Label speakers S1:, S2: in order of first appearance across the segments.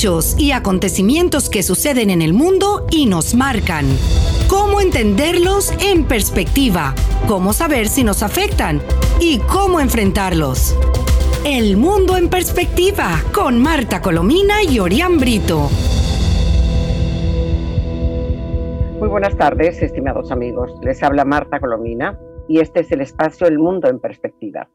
S1: hechos y acontecimientos que suceden en el mundo y nos marcan. Cómo entenderlos en perspectiva, cómo saber si nos afectan y cómo enfrentarlos. El mundo en perspectiva con Marta Colomina y Orián Brito.
S2: Muy buenas tardes, estimados amigos. Les habla Marta Colomina y este es el espacio El Mundo en Perspectiva,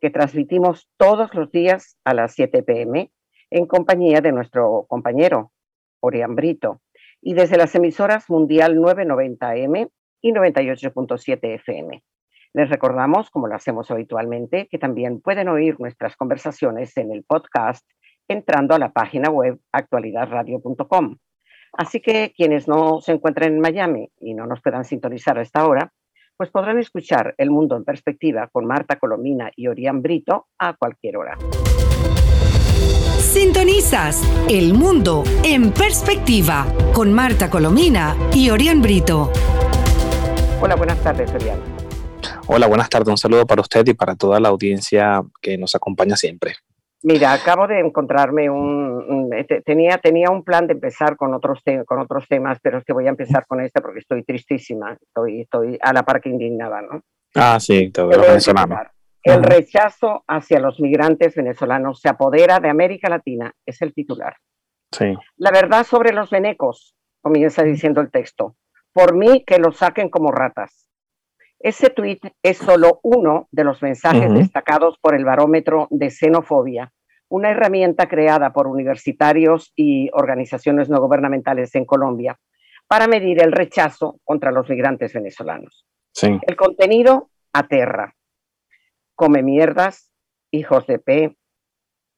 S2: que transmitimos todos los días a las 7 pm en compañía de nuestro compañero Orián Brito y desde las emisoras Mundial 990M y 98.7 FM. Les recordamos, como lo hacemos habitualmente, que también pueden oír nuestras conversaciones en el podcast entrando a la página web actualidadradio.com. Así que quienes no se encuentren en Miami y no nos puedan sintonizar a esta hora, pues podrán escuchar El Mundo en Perspectiva con Marta Colomina y Orián Brito a cualquier hora.
S1: Sintonizas El Mundo en Perspectiva con Marta Colomina y Orián Brito.
S2: Hola, buenas tardes, Orián.
S3: Hola, buenas tardes. Un saludo para usted y para toda la audiencia que nos acompaña siempre.
S2: Mira, acabo de encontrarme un, este, tenía tenía un plan de empezar con otros con otros temas, pero es que voy a empezar con este porque estoy tristísima, estoy estoy a la par que indignada, ¿no?
S3: Ah, sí, todo lo venezolano.
S2: El rechazo hacia los migrantes venezolanos se apodera de América Latina, es el titular.
S3: Sí.
S2: La verdad sobre los venecos, comienza diciendo el texto. Por mí que los saquen como ratas. Ese tuit es solo uno de los mensajes destacados por el barómetro de xenofobia, una herramienta creada por universitarios y organizaciones no gubernamentales en Colombia para medir el rechazo contra los migrantes venezolanos.
S3: Sí.
S2: El contenido aterra. Come mierdas, hijos de P,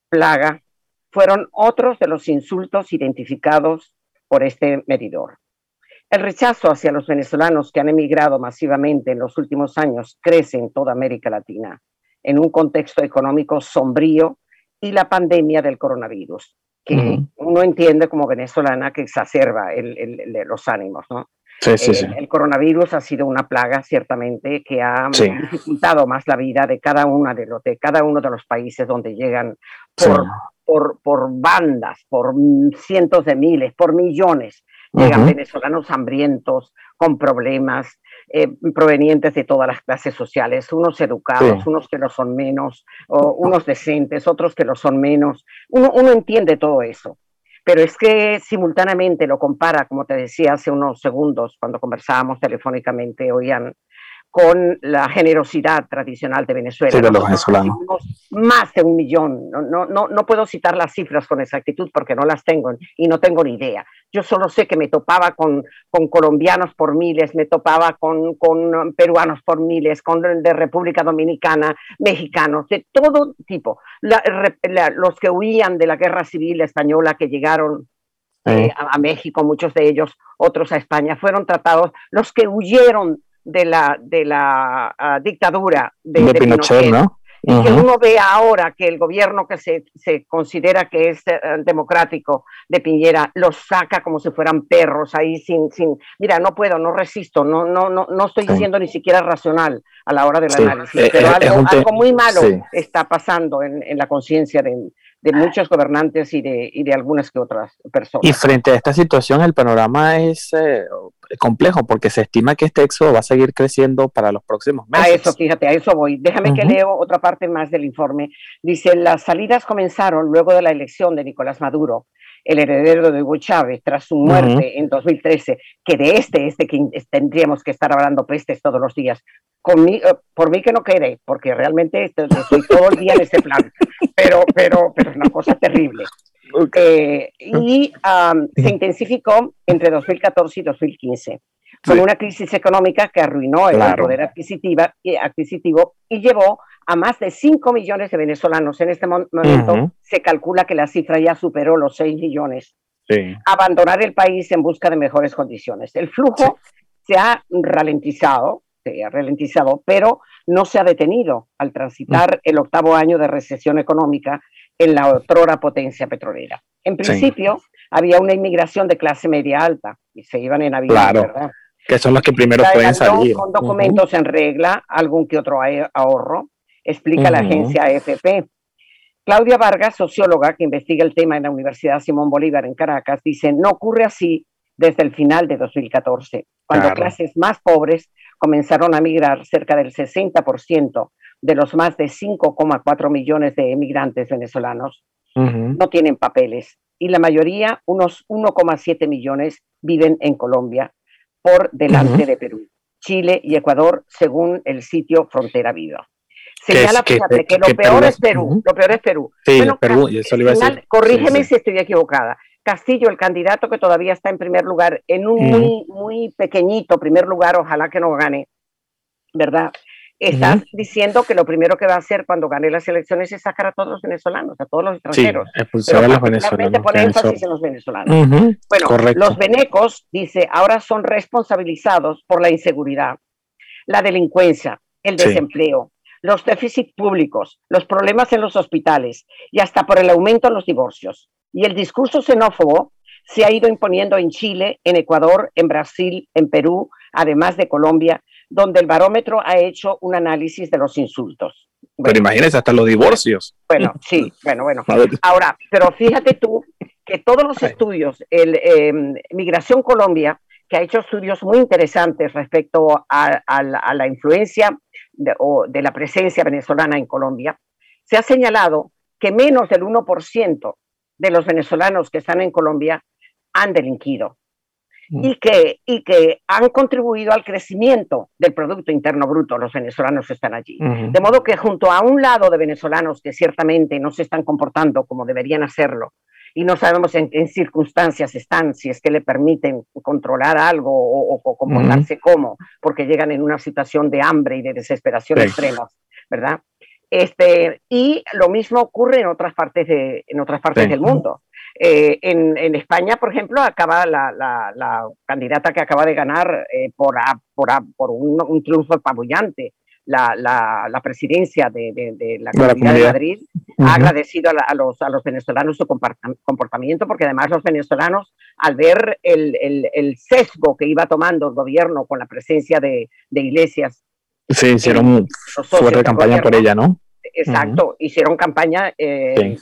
S2: plaga, fueron otros de los insultos identificados por este medidor. El rechazo hacia los venezolanos que han emigrado masivamente en los últimos años crece en toda América Latina, en un contexto económico sombrío y la pandemia del coronavirus, que uno entiende como venezolana que exacerba los ánimos, ¿no?
S3: Sí, sí, sí.
S2: El coronavirus ha sido una plaga, ciertamente, que ha dificultado más la vida de cada, una de, los, de cada uno de los países donde llegan por, por, por bandas, por cientos de miles, por millones Llegan venezolanos hambrientos, con problemas, eh, provenientes de todas las clases sociales, unos educados, unos que lo son menos, o unos decentes, otros que lo son menos. Uno, uno entiende todo eso. Pero es que simultáneamente lo compara, como te decía hace unos segundos, cuando conversábamos telefónicamente, oían con la generosidad tradicional de Venezuela.
S3: Sí, de los venezolanos.
S2: Más de un millón. No, no, no, no, puedo citar las cifras con exactitud porque no las tengo y no tengo ni idea. Yo solo sé que me topaba con, con colombianos por miles, me topaba con, con peruanos por miles, con de República Dominicana, mexicanos, de todo tipo. los que huían de la guerra civil española, que llegaron eh, a, a México, muchos de ellos, otros a España, fueron tratados. Los que huyeron de la, de la ah, dictadura de,
S3: Pinochet, ¿no?
S2: Y que uno ve ahora que el gobierno que se, se considera que es eh, democrático de Piñera los saca como si fueran perros ahí sin, sin, mira, no puedo, no resisto, no, no, no, no estoy siendo ni siquiera racional a la hora del análisis, eh, pero algo, algo, muy malo está pasando en, en la conciencia de, de muchos gobernantes y de, y de algunas que otras personas.
S3: Y frente a esta situación, el panorama es eh, complejo porque se estima que este éxodo va a seguir creciendo para los próximos meses.
S2: A eso, fíjate, a eso voy. Déjame que leo otra parte más del informe. Dice, las salidas comenzaron luego de la elección de Nicolás Maduro el heredero de Hugo Chávez tras su muerte en 2013, que de este es de quien tendríamos que estar hablando pestes todos los días. Eh, por mí que no quede, porque realmente estoy todo el día en ese plan, pero, pero, pero es una cosa terrible. Eh, y se intensificó entre 2014 y 2015 con una crisis económica que arruinó el poder adquisitiva, adquisitivo y llevó a más de 5 millones de venezolanos. En este momento se calcula que la cifra ya superó los 6 millones. Abandonar el país en busca de mejores condiciones. El flujo se ha ralentizado, se ha ralentizado, pero no se ha detenido al transitar el octavo año de recesión económica en la otrora potencia petrolera. En principio, había una inmigración de clase media alta y se iban en avión, ¿verdad?
S3: Que son los que primero pueden salir.
S2: Con documentos en regla, algún que otro ahorro, explica la agencia AFP. Claudia Vargas, socióloga que investiga el tema en la Universidad Simón Bolívar en Caracas, dice, no ocurre así desde el final de 2014, cuando clases más pobres comenzaron a migrar cerca del 60% de los más de 5,4 millones de emigrantes venezolanos. No tienen papeles y la mayoría, unos 1,7 millones, viven en Colombia por delante de Perú, Chile y Ecuador, según el sitio Frontera Viva. Señala, que, fíjate, que, lo peor es Perú, lo peor es Perú.
S3: Sí, Perú, y eso le iba a decir.
S2: Corrígeme si estoy equivocada. Castillo, el candidato que todavía está en primer lugar, en un muy, muy pequeñito primer lugar, ojalá que no gane, ¿verdad? Estás diciendo que lo primero que va a hacer cuando gane las elecciones es sacar a todos los venezolanos, a todos los extranjeros.
S3: Sí, expulsar a los venezolanos.
S2: pone énfasis en los venezolanos. bueno, los venecos, dice, ahora son responsabilizados por la inseguridad, la delincuencia, el desempleo, los déficits públicos, los problemas en los hospitales y hasta por el aumento en los divorcios. Y el discurso xenófobo se ha ido imponiendo en Chile, en Ecuador, en Brasil, en Perú, además de Colombia, donde el barómetro ha hecho un análisis de los insultos.
S3: pero imagínese hasta los divorcios.
S2: Bueno, sí, bueno, bueno. Ahora, pero fíjate tú que todos los estudios, el em, Migración Colombia, que ha hecho estudios muy interesantes respecto a, la, influencia de, o de la presencia venezolana en Colombia, se ha señalado que menos del 1% de los venezolanos que están en Colombia han delinquido y que, y que han contribuido al crecimiento del Producto Interno Bruto, los venezolanos están allí. De modo que junto a un lado de venezolanos que ciertamente no se están comportando como deberían hacerlo, y no sabemos en qué circunstancias están, si es que le permiten controlar algo o, comportarse como, porque llegan en una situación de hambre y de desesperación extremas, ¿verdad? Este, y lo mismo ocurre en otras partes, de, en otras partes del mundo. Eh, en, en, España, por ejemplo, acaba la, la, la, candidata que acaba de ganar eh, por, por, por un, un, triunfo apabullante la, la, presidencia de, de, la, Comunidad de Madrid, ha agradecido a, los, a los venezolanos su comportamiento, porque además los venezolanos, al ver el, el, el sesgo que iba tomando el gobierno con la presencia de, iglesias,
S3: Sí, hicieron fuerte campaña por ella, ¿no?
S2: Exacto, hicieron campaña eh,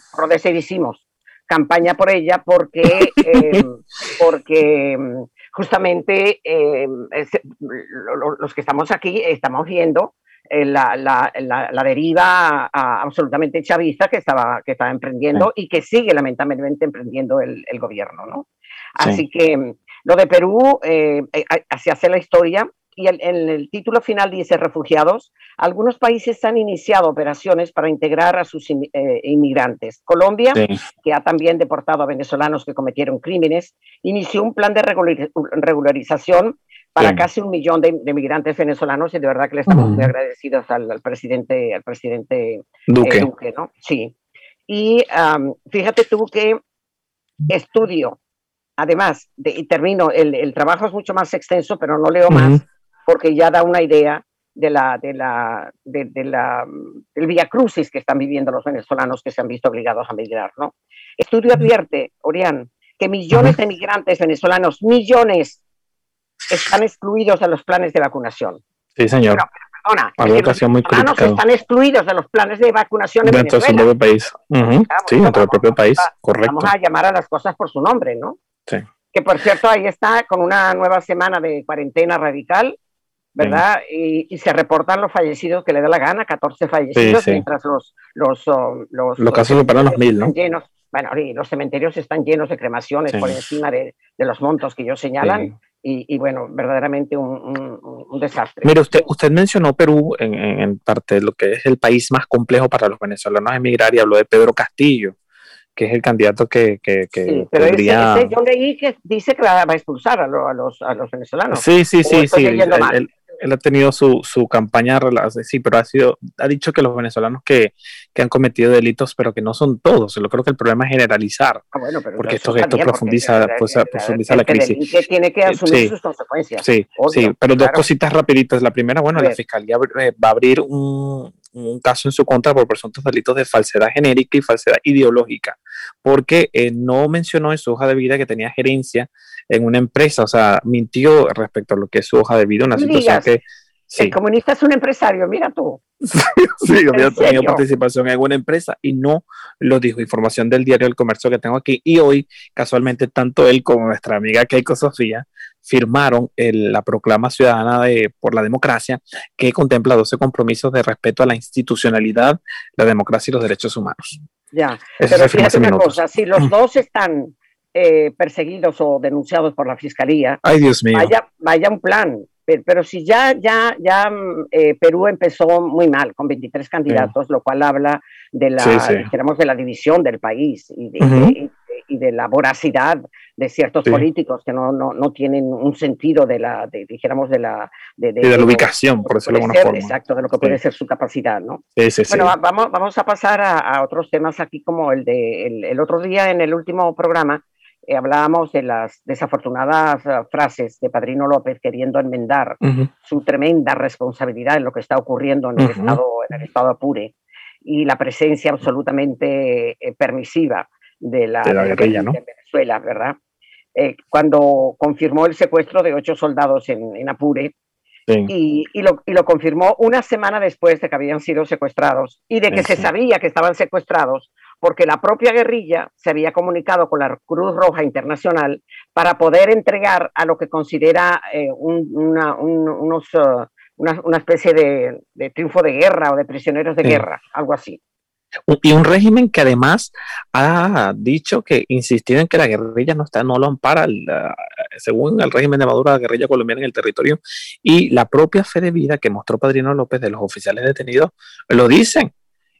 S2: campaña por ella porque, em, porque em, justamente em, los que estamos aquí estamos viendo eh, la, la, la, deriva absolutamente chavista que estaba, que estaba emprendiendo y que sigue lamentablemente emprendiendo el, el gobierno. ¿no? Así que lo de Perú, eh, eh, así hace la historia, y en el título final dice refugiados, algunos países han iniciado operaciones para integrar a sus eh, inmigrantes. Colombia, que ha también deportado a venezolanos que cometieron crímenes, inició un plan de regularización para casi un millón de, inmigrantes venezolanos y de verdad que le estamos muy agradecidos al, presidente, al presidente eh,
S3: Duque.
S2: ¿no? Sí. Y fíjate tú que estudio, además, de, y termino, el, el, trabajo es mucho más extenso, pero no leo más, porque ya da una idea de la, de la, de, la, del vía crucis que están viviendo los venezolanos que se han visto obligados a migrar. ¿no? Estudio advierte, Orián, que millones de migrantes venezolanos, millones, están excluidos de los planes de vacunación.
S3: Sí, señor.
S2: perdona, muy están excluidos de los planes de vacunación
S3: en dentro Venezuela. propio país. sí, dentro del propio país, correcto.
S2: Vamos a llamar a las cosas por su nombre, ¿no?
S3: Sí.
S2: Que por cierto, ahí está con una nueva semana de cuarentena radical ¿verdad? Y, se reportan los fallecidos que le da la gana, 14 fallecidos, mientras los, los, oh, los,
S3: los casos superan los mil, ¿no?
S2: Llenos, bueno, y los cementerios están llenos de cremaciones por encima de, de, los montos que ellos señalan. Y, y, bueno, verdaderamente un, un, desastre.
S3: Mire, usted, usted mencionó Perú en, en, parte de lo que es el país más complejo para los venezolanos emigrar y habló de Pedro Castillo que es el candidato que, que, que
S2: sí, pero podría... ese, yo leí que dice que va a expulsar a, a, los, a los venezolanos.
S3: Sí, sí, sí, sí. El, él ha tenido su, su campaña, sí, pero ha sido, ha dicho que los venezolanos que, que han cometido delitos, pero que no son todos. Yo creo que el problema es generalizar, ah, porque esto, esto profundiza, pues, profundiza la crisis.
S2: Que tiene que asumir sus consecuencias.
S3: Sí, sí, pero dos cositas rapiditas. La primera, bueno, la fiscalía eh, va a abrir un, un caso en su contra por presuntos delitos de falsedad genérica y falsedad ideológica, porque eh, no mencionó en su hoja de vida que tenía gerencia en una empresa, o sea, mintió respecto a lo que es su hoja de vida, una situación que...
S2: El comunista es un empresario, mira tú.
S3: Sí, había tenido participación en una empresa y no lo dijo. Información del diario El Comercio que tengo aquí. Y hoy, casualmente, tanto él como nuestra amiga Keiko Sofía firmaron la proclama ciudadana de, por la democracia que contempla 12 compromisos de respeto a la institucionalidad, la democracia y los derechos humanos.
S2: Ya, pero fíjate una cosa, si los dos están eh, perseguidos o denunciados por la fiscalía,
S3: Ay, Dios mío.
S2: Vaya, vaya un plan, pero, si ya, ya, ya mm, eh, Perú empezó muy mal con 23 candidatos, lo cual habla de la, de la división del país y de, y de la voracidad de ciertos políticos que no, no, no, tienen un sentido de la, de, dijéramos, de la...
S3: De, de, la ubicación, por decirlo de alguna forma.
S2: Exacto, de lo que puede ser su capacidad, ¿no?
S3: Sí, sí,
S2: bueno, vamos, vamos a pasar a, otros temas aquí como el de el, otro día en el último programa. Eh, hablábamos de las desafortunadas eh, frases de Padrino López queriendo enmendar su tremenda responsabilidad en lo que está ocurriendo en el, estado, en el estado Apure y la presencia absolutamente eh, permisiva de la, guerrilla, ¿no? de Venezuela, ¿verdad? Eh, cuando confirmó el secuestro de ocho soldados en, Apure, y, lo, y, lo, confirmó una semana después de que habían sido secuestrados y de que se sabía que estaban secuestrados porque la propia guerrilla se había comunicado con la Cruz Roja Internacional para poder entregar a lo que considera eh, una, unos, uh, una, especie de, de, triunfo de guerra o de prisioneros de guerra, algo así.
S3: Y un régimen que además ha dicho que insistido en que la guerrilla no está, no lo ampara, según el régimen de Maduro, la guerrilla colombiana en el territorio. Y la propia fe de vida que mostró Padrino López de los oficiales detenidos lo dicen.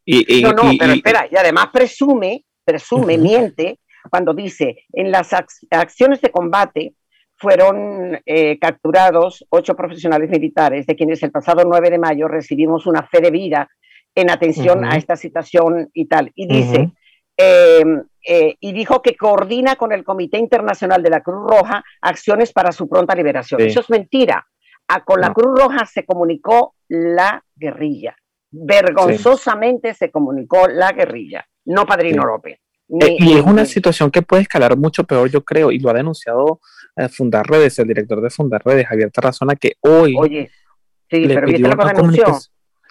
S2: Y, no, no, pero espera, y además presume, presume, miente, cuando dice, en las acciones de combate fueron eh, capturados ocho profesionales militares, de quienes el pasado 9 de mayo recibimos una fe de vida en atención a esta situación y tal. Y dice, eh, y dijo que coordina con el Comité Internacional de la Cruz Roja acciones para su pronta liberación. Eso es mentira. A, con la Cruz Roja se comunicó la guerrilla. Vergonzosamente se comunicó la guerrilla, no Padrino López.
S3: Eh, y es una situación que puede escalar mucho peor, yo creo, y lo ha denunciado eh, Fundar Redes, el director de Fundar Redes, Javier Tarazona, que hoy.
S2: Oye, sí, pero viste lo que denunció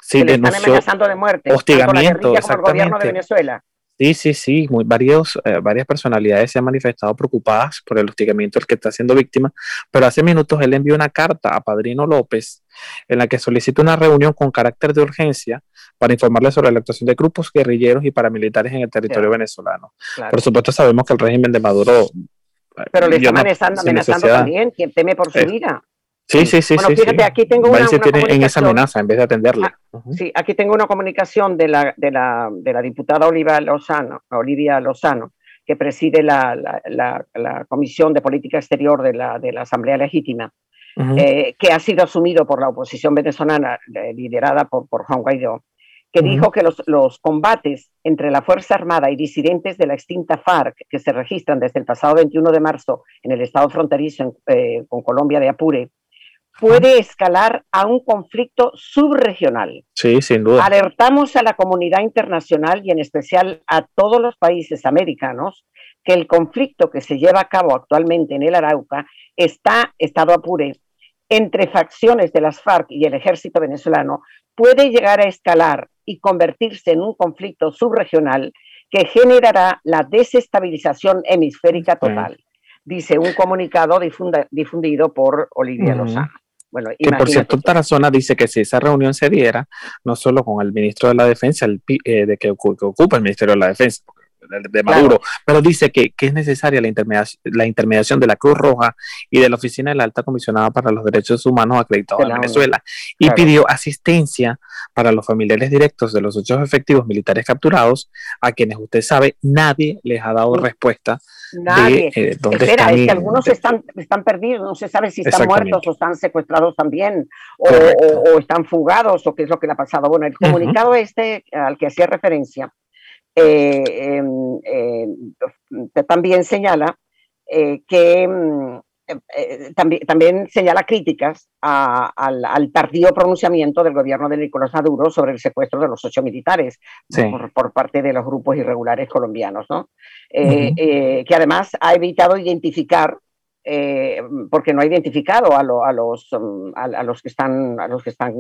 S3: sí,
S2: le están amenazando de muerte.
S3: Hostigamiento,
S2: tanto el gobierno de Venezuela.
S3: Sí, sí, sí, muy, varios, eh, varias personalidades se han manifestado preocupadas por el hostigamiento del que está siendo víctima, pero hace minutos él envió una carta a Padrino López en la que solicita una reunión con carácter de urgencia para informarle sobre la actuación de grupos guerrilleros y paramilitares en el territorio venezolano. Por supuesto sabemos que el régimen de Maduro...
S2: Pero le está amenazando, amenazando también, quien teme por su vida.
S3: Sí, sí, sí.
S2: Bueno, fíjate, aquí tengo
S3: una, en esa amenaza en vez de atenderla.
S2: Ah, sí, aquí tengo una comunicación de la, de la, de la diputada Olivia Lozano, Olivia Lozano, que preside la, la, la, Comisión de Política Exterior de la, de la Asamblea Legítima, eh, que ha sido asumido por la oposición venezolana, eh, liderada por, por Juan Guaidó, que dijo que los, los, combates entre la Fuerza Armada y disidentes de la extinta FARC, que se registran desde el pasado 21 de marzo en el estado fronterizo eh, con Colombia de Apure, puede escalar a un conflicto subregional.
S3: Sí, sin duda.
S2: Alertamos a la comunidad internacional y en especial a todos los países americanos que el conflicto que se lleva a cabo actualmente en el Arauca está, estado apure, entre facciones de las FARC y el ejército venezolano, puede llegar a escalar y convertirse en un conflicto subregional que generará la desestabilización hemisférica total, dice un comunicado difundido por Olivia Lozano.
S3: Bueno, que por cierto, Tarazona dice que si esa reunión se diera, no solo con el ministro de la Defensa, el, eh, de que, ocupa el Ministerio de la Defensa, de, Maduro, pero dice que, que es necesaria la intermediación, la intermediación de la Cruz Roja y de la Oficina de la Alta Comisionada para los Derechos Humanos acreditados en Venezuela y pidió asistencia para los familiares directos de los ocho efectivos militares capturados, a quienes usted sabe, nadie les ha dado respuesta.
S2: Nadie. De, eh, Espera, es que algunos están, están perdidos, no se sabe si están muertos o están secuestrados también, o, están fugados, o qué es lo que le ha pasado. Bueno, el comunicado este al que hacía referencia eh, em, eh, también señala eh, que mm, también, también, señala críticas al, tardío pronunciamiento del gobierno de Nicolás Maduro sobre el secuestro de los ocho militares por, parte de los grupos irregulares colombianos, ¿no? que además ha evitado identificar porque no ha identificado a, los, mm, a, los que están, a los que están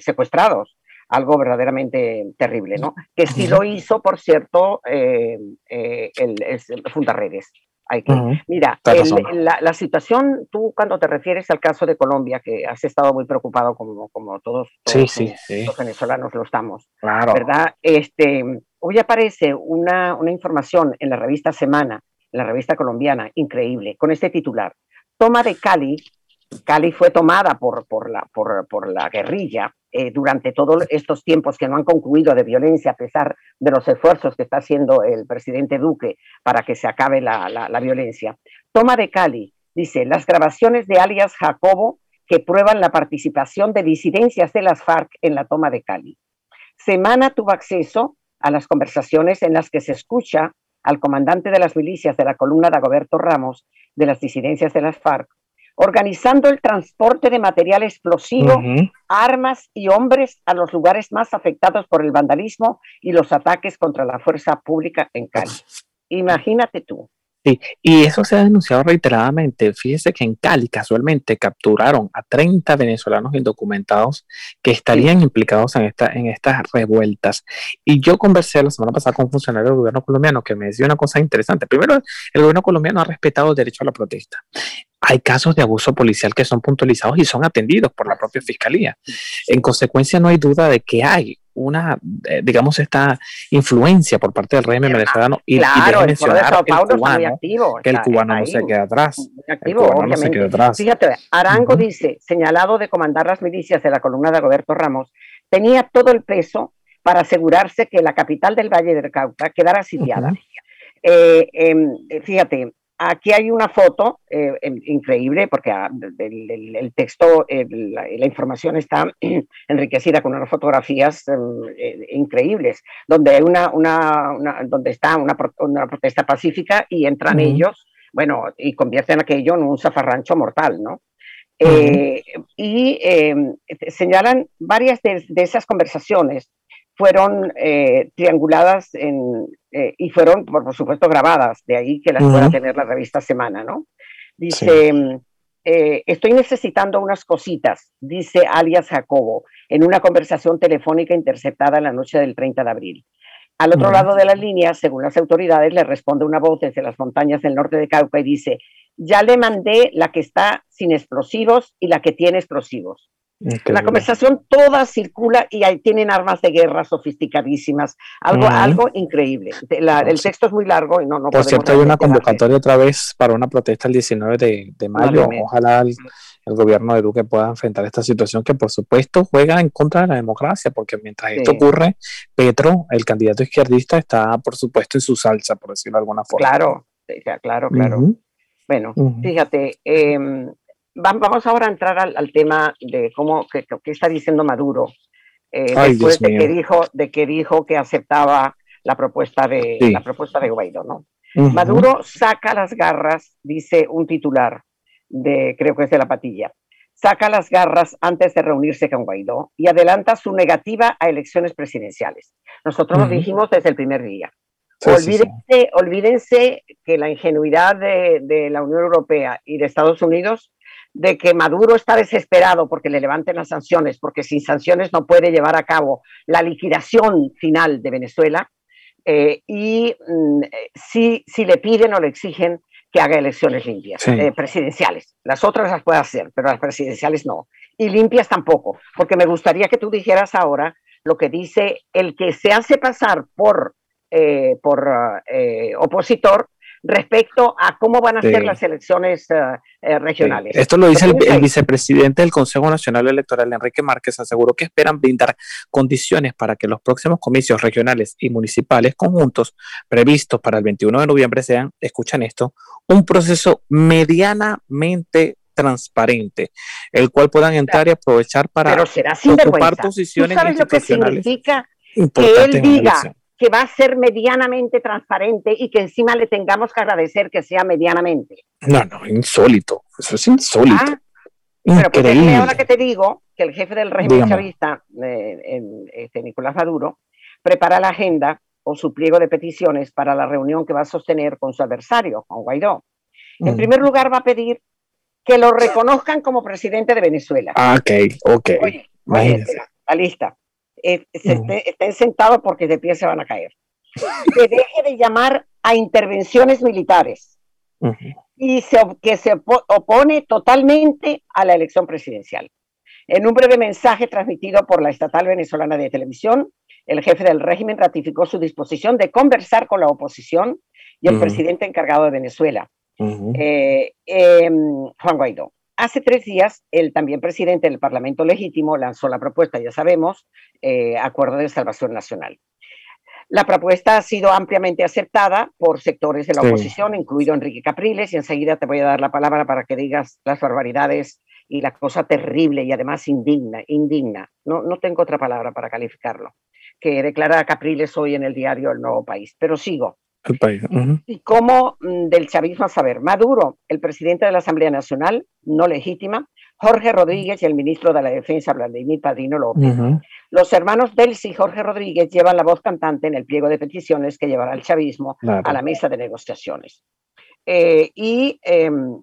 S2: secuestrados algo verdaderamente terrible, ¿no? Que sí lo hizo, por cierto, eh, eh, el, el, Fundaredes. Hay que, Mira, la, situación, tú cuando te refieres al caso de Colombia, que has estado muy preocupado como, como todos, los venezolanos lo estamos, ¿verdad? Este, hoy aparece una, una información en la revista Semana, en la revista colombiana, increíble, con este titular. Toma de Cali Cali fue tomada por, por, la, por, por la guerrilla eh, durante todos estos tiempos que no han concluido de violencia, a pesar de los esfuerzos que está haciendo el presidente Duque para que se acabe la, la, violencia. Toma de Cali, dice, las grabaciones de alias Jacobo que prueban la participación de disidencias de las FARC en la toma de Cali. Semana tuvo acceso a las conversaciones en las que se escucha al comandante de las milicias de la columna de Agoberto Ramos de las disidencias de las FARC organizando el transporte de material explosivo, armas y hombres a los lugares más afectados por el vandalismo y los ataques contra la fuerza pública en Cali. Imagínate tú.
S3: Sí, y eso se ha denunciado reiteradamente. Fíjese que en Cali casualmente capturaron a 30 venezolanos indocumentados que estarían implicados en, esta, en estas revueltas. Y yo conversé la semana pasada con un funcionario del gobierno colombiano que me decía una cosa interesante. Primero, el gobierno colombiano ha respetado el derecho a la protesta hay casos de abuso policial que son puntualizados y son atendidos por la propia fiscalía. En consecuencia, no hay duda de que hay una, eh, digamos, esta influencia por parte del régimen venezolano y,
S2: claro, mencionar que el cubano,
S3: que el cubano no se queda atrás.
S2: Fíjate, Arango dice, señalado de comandar las milicias de la columna de Roberto Ramos, tenía todo el peso para asegurarse que la capital del Valle del Cauca quedara sitiada. Eh, em, fíjate, Aquí hay una foto eh, increíble porque ah, el, texto, la, información está enriquecida con unas fotografías em, eh, increíbles, donde hay una, donde está una, protesta pacífica y entran ellos, bueno, y convierten aquello en un zafarrancho mortal, ¿no? Eh, y em, señalan varias de, esas conversaciones. Fueron trianguladas en, eh, y fueron, por, supuesto, grabadas, de ahí que las pueda tener la revista Semana, ¿no? Dice, eh, estoy necesitando unas cositas, dice alias Jacobo, en una conversación telefónica interceptada la noche del 30 de abril. Al otro lado de la línea, según las autoridades, le responde una voz desde las montañas del norte de Cauca y dice, ya le mandé la que está sin explosivos y la que tiene explosivos. La conversación toda circula y ahí tienen armas de guerra sofisticadísimas, algo, algo increíble. el texto es muy largo y no, no
S3: Por cierto, hay una convocatoria otra vez para una protesta el 19 de, mayo. Ojalá el, gobierno de Duque pueda enfrentar esta situación que por supuesto juega en contra de la democracia, porque mientras esto ocurre, Petro, el candidato izquierdista, está por supuesto en su salsa, por decirlo de alguna forma.
S2: Claro, claro, claro. Bueno, fíjate, eh, vamos ahora a entrar al, tema de cómo que, está diciendo Maduro eh, después de que dijo de que dijo que aceptaba la propuesta de la propuesta de Guaidó, ¿no? Maduro saca las garras, dice un titular de creo que es de la patilla. Saca las garras antes de reunirse con Guaidó y adelanta su negativa a elecciones presidenciales. Nosotros lo dijimos desde el primer día. olvídense, olvídense que la ingenuidad de, de, la Unión Europea y de Estados Unidos de que Maduro está desesperado porque le levanten las sanciones, porque sin sanciones no puede llevar a cabo la liquidación final de Venezuela, eh, y mm, si, si le piden o le exigen que haga elecciones limpias, eh, presidenciales. Las otras las puede hacer, pero las presidenciales no. Y limpias tampoco, porque me gustaría que tú dijeras ahora lo que dice el que se hace pasar por, eh, por opositor respecto a cómo van a ser las elecciones eh, regionales.
S3: Esto lo dice el, vicepresidente del Consejo Nacional Electoral, Enrique Márquez, aseguró que esperan brindar condiciones para que los próximos comicios regionales y municipales conjuntos previstos para el 21 de noviembre sean, escuchan esto, un proceso medianamente transparente, el cual puedan entrar y aprovechar para
S2: ocupar posiciones ¿Tú sabes lo que significa que él diga que va a ser medianamente transparente y que encima le tengamos que agradecer que sea medianamente.
S3: No, no, insólito. Eso es insólito. Ah,
S2: pero pues ahora que te digo que el jefe del régimen chavista, eh, este, Nicolás Maduro, prepara la agenda o su pliego de peticiones para la reunión que va a sostener con su adversario, con Guaidó. En primer lugar, va a pedir que lo reconozcan como presidente de Venezuela.
S3: Ah, ok, ok.
S2: Oye, la lista. Eh, estén sentados porque de pie se van a caer. Que deje de llamar a intervenciones militares y que se opone totalmente a la elección presidencial. En un breve mensaje transmitido por la estatal venezolana de televisión, el jefe del régimen ratificó su disposición de conversar con la oposición y el presidente encargado de Venezuela, eh, em, Juan Guaidó. Hace tres días, el también presidente del Parlamento Legítimo lanzó la propuesta, ya sabemos, eh, Acuerdo de Salvación Nacional. La propuesta ha sido ampliamente aceptada por sectores de la oposición, incluido Enrique Capriles, y enseguida te voy a dar la palabra para que digas las barbaridades y la cosa terrible y además indigna, indigna. No, no tengo otra palabra para calificarlo, que declara Capriles hoy en el diario El Nuevo País. Pero sigo.
S3: El país.
S2: Y cómo mm, del chavismo a saber, Maduro, el presidente de la Asamblea Nacional, no legítima, Jorge Rodríguez y el ministro de la Defensa, Vladimir Padrino López. Los hermanos Delcy y Jorge Rodríguez llevan la voz cantante en el pliego de peticiones que llevará el chavismo a la mesa de negociaciones. Eh, y em,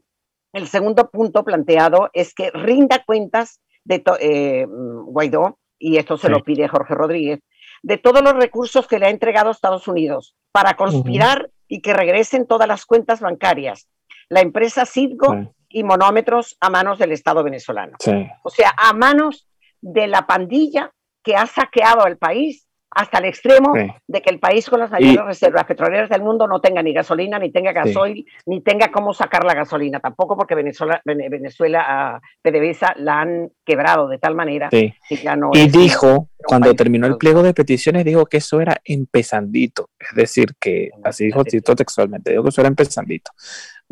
S2: el segundo punto planteado es que rinda cuentas de eh, Guaidó, y esto se lo pide Jorge Rodríguez, de todos los recursos que le ha entregado Estados Unidos para conspirar y que regresen todas las cuentas bancarias. La empresa Citgo y monómetros a manos del Estado venezolano. O sea, a manos de la pandilla que ha saqueado el país hasta el extremo de que el país con las mayores reservas petroleras del mundo no tenga ni gasolina, ni tenga gasoil, ni tenga cómo sacar la gasolina, tampoco porque Venezuela, Venezuela a PDVSA la han quebrado de tal manera que
S3: ya no Y dijo, cuando terminó el pliego de peticiones, dijo que eso era empezandito, es decir, que, así dijo Tito textualmente, dijo que eso era empezandito.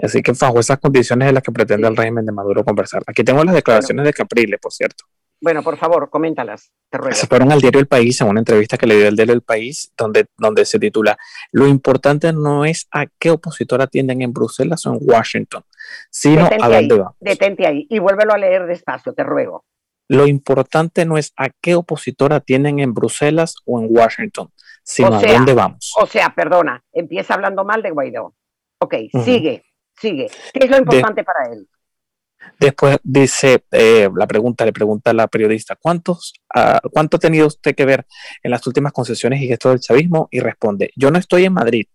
S3: Así que bajo esas condiciones es las que pretende el régimen de Maduro conversar. Aquí tengo las declaraciones de Capriles, por cierto.
S2: Bueno, por favor, coméntalas.
S3: Se fueron al diario El País, en una entrevista que le dio el diario El País, donde, donde se titula, lo importante no es a qué opositor atienden en Bruselas o en Washington, sino a dónde vamos.
S2: Detente ahí y vuélvelo a leer despacio, te ruego.
S3: Lo importante no es a qué opositor atienden en Bruselas o en Washington, sino a dónde vamos.
S2: O sea, perdona, empieza hablando mal de Guaidó. Ok, sigue, sigue. ¿Qué es lo importante para él?
S3: Después dice, eh, la pregunta, le pregunta a la periodista, ¿cuántos, uh, ¿cuánto ha tenido usted que ver en las últimas concesiones y gestos del chavismo? Y responde, yo no estoy en Madrid,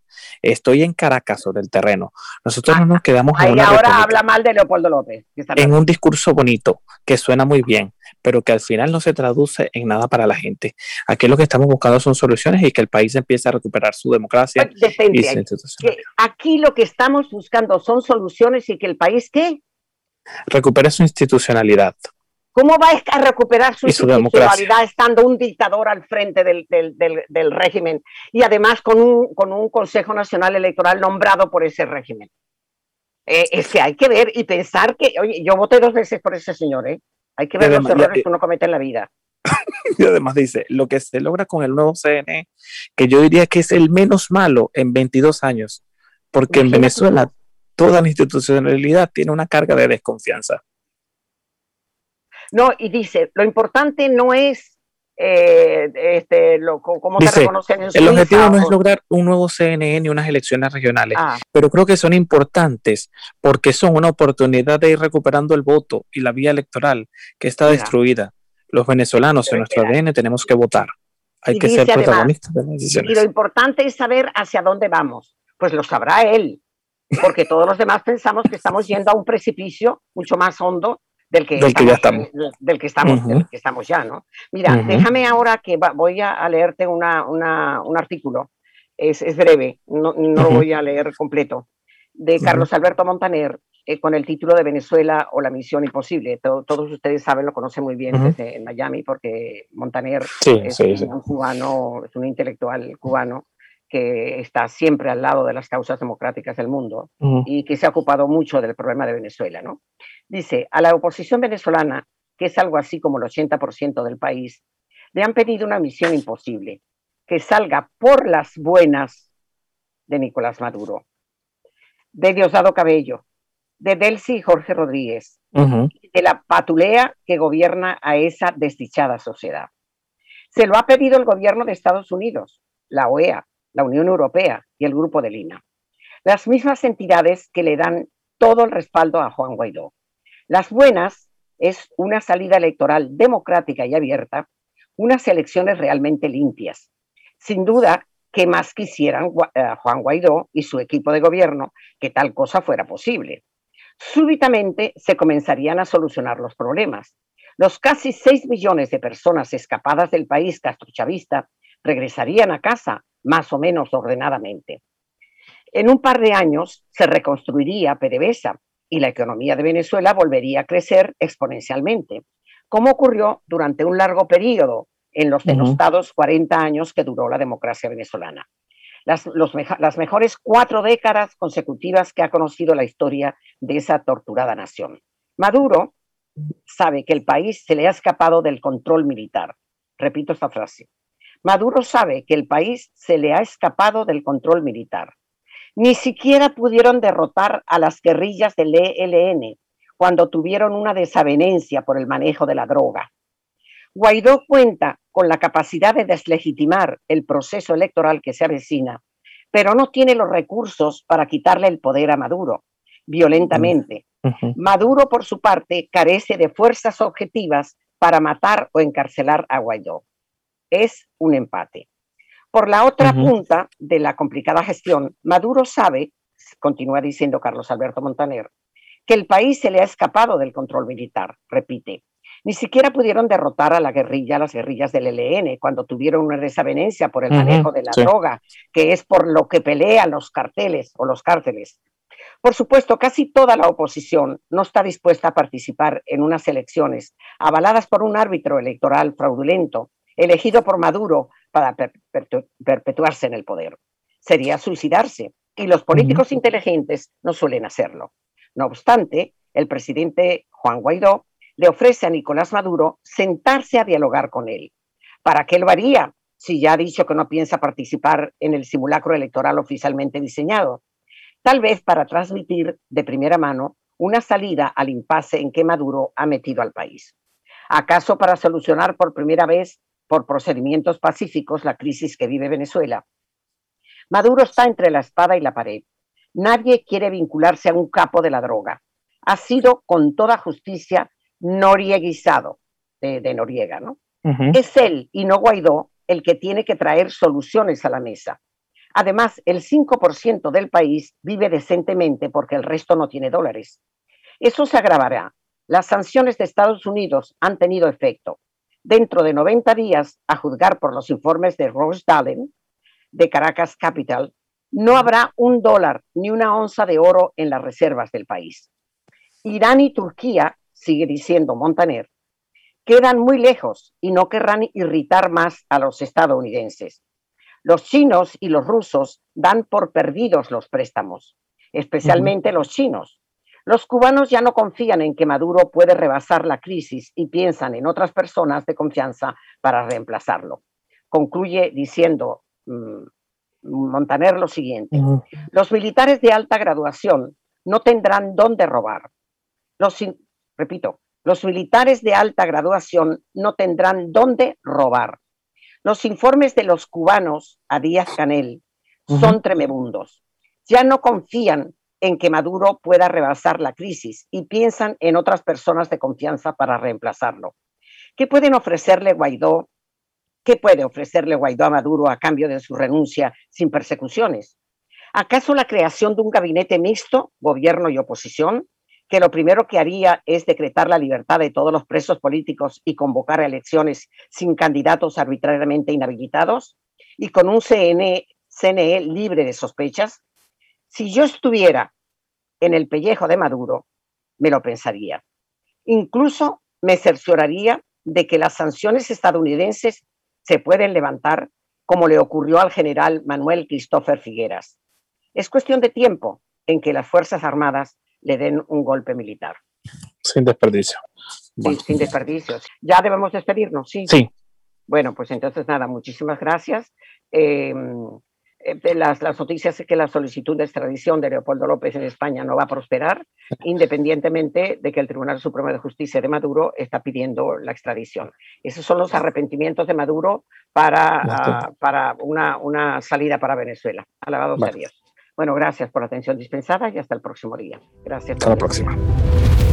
S3: estoy en Caracas sobre el terreno. Nosotros no nos quedamos
S2: en una ahora habla mal de Leopoldo López.
S3: En un discurso bonito, que suena muy bien, pero que al final no se traduce en nada para la gente. Aquí lo que estamos buscando son soluciones y que el país empiece a recuperar su democracia. y
S2: aquí lo que estamos buscando son soluciones y que el país, ¿qué?
S3: Recupere su institucionalidad.
S2: ¿Cómo va a recuperar su, institucionalidad estando un dictador al frente del, del, régimen y además con un, con un, Consejo Nacional Electoral nombrado por ese régimen? Eh, es que hay que ver y pensar que, oye, yo voté dos veces por ese señor, ¿eh? Hay que ver los errores que uno comete en la vida.
S3: y además dice, lo que se logra con el nuevo CNE, que yo diría que es el menos malo en 22 años, porque en Venezuela toda la institucionalidad tiene una carga de desconfianza.
S2: No, y dice, lo importante no es eh, este, lo, cómo
S3: se reconocen en El objetivo no es lograr un nuevo CNN ni unas elecciones regionales, ah. pero creo que son importantes porque son una oportunidad de ir recuperando el voto y la vía electoral que está destruida. Los venezolanos en nuestro ADN tenemos que votar. Hay que ser protagonistas de las decisiones.
S2: Y lo importante es saber hacia dónde vamos. Pues lo sabrá él porque todos los demás pensamos que estamos yendo a un precipicio mucho más hondo del que, estamos, ya estamos. Del, que estamos, que estamos ya, ¿no? Mira, déjame ahora que voy a, leerte una, un artículo, es, es breve, no, no lo voy a leer completo, de Carlos Alberto Montaner, eh, con el título de Venezuela o la misión imposible. todos ustedes saben, lo conocen muy bien desde en Miami, porque Montaner es un cubano, es un intelectual cubano que está siempre al lado de las causas democráticas del mundo y que se ha ocupado mucho del problema de Venezuela. ¿no? Dice, a la oposición venezolana, que es algo así como el 80% del país, le han pedido una misión imposible, que salga por las buenas de Nicolás Maduro, de Diosdado Cabello, de Delcy y Jorge Rodríguez, de la patulea que gobierna a esa desdichada sociedad. Se lo ha pedido el gobierno de Estados Unidos, la OEA, la Unión Europea y el Grupo de Lina. Las mismas entidades que le dan todo el respaldo a Juan Guaidó. Las buenas es una salida electoral democrática y abierta, unas elecciones realmente limpias. Sin duda, que más quisieran eh, Juan Guaidó y su equipo de gobierno que tal cosa fuera posible? Súbitamente se comenzarían a solucionar los problemas. Los casi 6 millones de personas escapadas del país castrochavista regresarían a casa más o menos ordenadamente. En un par de años se reconstruiría PDVSA y la economía de Venezuela volvería a crecer exponencialmente, como ocurrió durante un largo periodo en los denostados 40 años que duró la democracia venezolana. Las, las mejores cuatro décadas consecutivas que ha conocido la historia de esa torturada nación. Maduro sabe que el país se le ha escapado del control militar. Repito esta frase. Maduro sabe que el país se le ha escapado del control militar. Ni siquiera pudieron derrotar a las guerrillas del ELN cuando tuvieron una desavenencia por el manejo de la droga. Guaidó cuenta con la capacidad de deslegitimar el proceso electoral que se avecina, pero no tiene los recursos para quitarle el poder a Maduro violentamente. Maduro, por su parte, carece de fuerzas objetivas para matar o encarcelar a Guaidó. Es un empate. Por la otra punta de la complicada gestión, Maduro sabe, continúa diciendo Carlos Alberto Montaner, que el país se le ha escapado del control militar, repite. Ni siquiera pudieron derrotar a la guerrilla, las guerrillas del ELN, cuando tuvieron una desavenencia por el manejo de la droga, que es por lo que pelean los carteles o los cárteles. Por supuesto, casi toda la oposición no está dispuesta a participar en unas elecciones avaladas por un árbitro electoral fraudulento, elegido por Maduro para perpetuarse en el poder. Sería suicidarse, y los políticos inteligentes no suelen hacerlo. No obstante, el presidente Juan Guaidó le ofrece a Nicolás Maduro sentarse a dialogar con él. ¿Para qué lo haría si ya ha dicho que no piensa participar en el simulacro electoral oficialmente diseñado? Tal vez para transmitir de primera mano una salida al impasse en que Maduro ha metido al país. ¿Acaso para solucionar por primera vez por procedimientos pacíficos la crisis que vive Venezuela? Maduro está entre la espada y la pared. Nadie quiere vincularse a un capo de la droga. Ha sido con toda justicia norieguizado de, Noriega, ¿no? Es él y no Guaidó el que tiene que traer soluciones a la mesa. Además, el 5% del país vive decentemente porque el resto no tiene dólares. Eso se agravará. Las sanciones de Estados Unidos han tenido efecto. Dentro de 90 días, a juzgar por los informes de Rose Dallin, de Caracas Capital, no habrá un dólar ni una onza de oro en las reservas del país. Irán y Turquía sigue diciendo Montaner, quedan muy lejos y no querrán irritar más a los estadounidenses. Los chinos y los rusos dan por perdidos los préstamos, especialmente los chinos. Los cubanos ya no confían en que Maduro puede rebasar la crisis y piensan en otras personas de confianza para reemplazarlo. Concluye diciendo mm, Montaner lo siguiente. Los militares de alta graduación no tendrán dónde robar. Los, Repito, los militares de alta graduación no tendrán dónde robar. Los informes de los cubanos a Díaz Canel son tremebundos. Ya no confían en que Maduro pueda rebasar la crisis y piensan en otras personas de confianza para reemplazarlo. ¿Qué pueden ofrecerle Guaidó? ¿Qué puede ofrecerle Guaidó a Maduro a cambio de su renuncia sin persecuciones? ¿Acaso la creación de un gabinete mixto, gobierno y oposición? que lo primero que haría es decretar la libertad de todos los presos políticos y convocar elecciones sin candidatos arbitrariamente inhabilitados y con un CNE, CNE libre de sospechas? Si yo estuviera en el pellejo de Maduro, me lo pensaría. Incluso me cercioraría de que las sanciones estadounidenses se pueden levantar como le ocurrió al general Manuel Christopher Figueras. Es cuestión de tiempo en que las Fuerzas Armadas le den un golpe militar.
S3: Sin desperdicio.
S2: sin desperdicio. Ya debemos despedirnos, sí.
S3: Sí.
S2: Bueno, pues entonces nada, muchísimas gracias. Eh, las, las, noticias es que la solicitud de extradición de Leopoldo López en España no va a prosperar, independientemente de que el Tribunal Supremo de Justicia de Maduro está pidiendo la extradición. Esos son los arrepentimientos de Maduro para, ah, para una, una, salida para Venezuela. Alabados a Dios. Bueno, gracias por la atención dispensada y hasta el próximo día. Gracias.
S3: Hasta la próxima.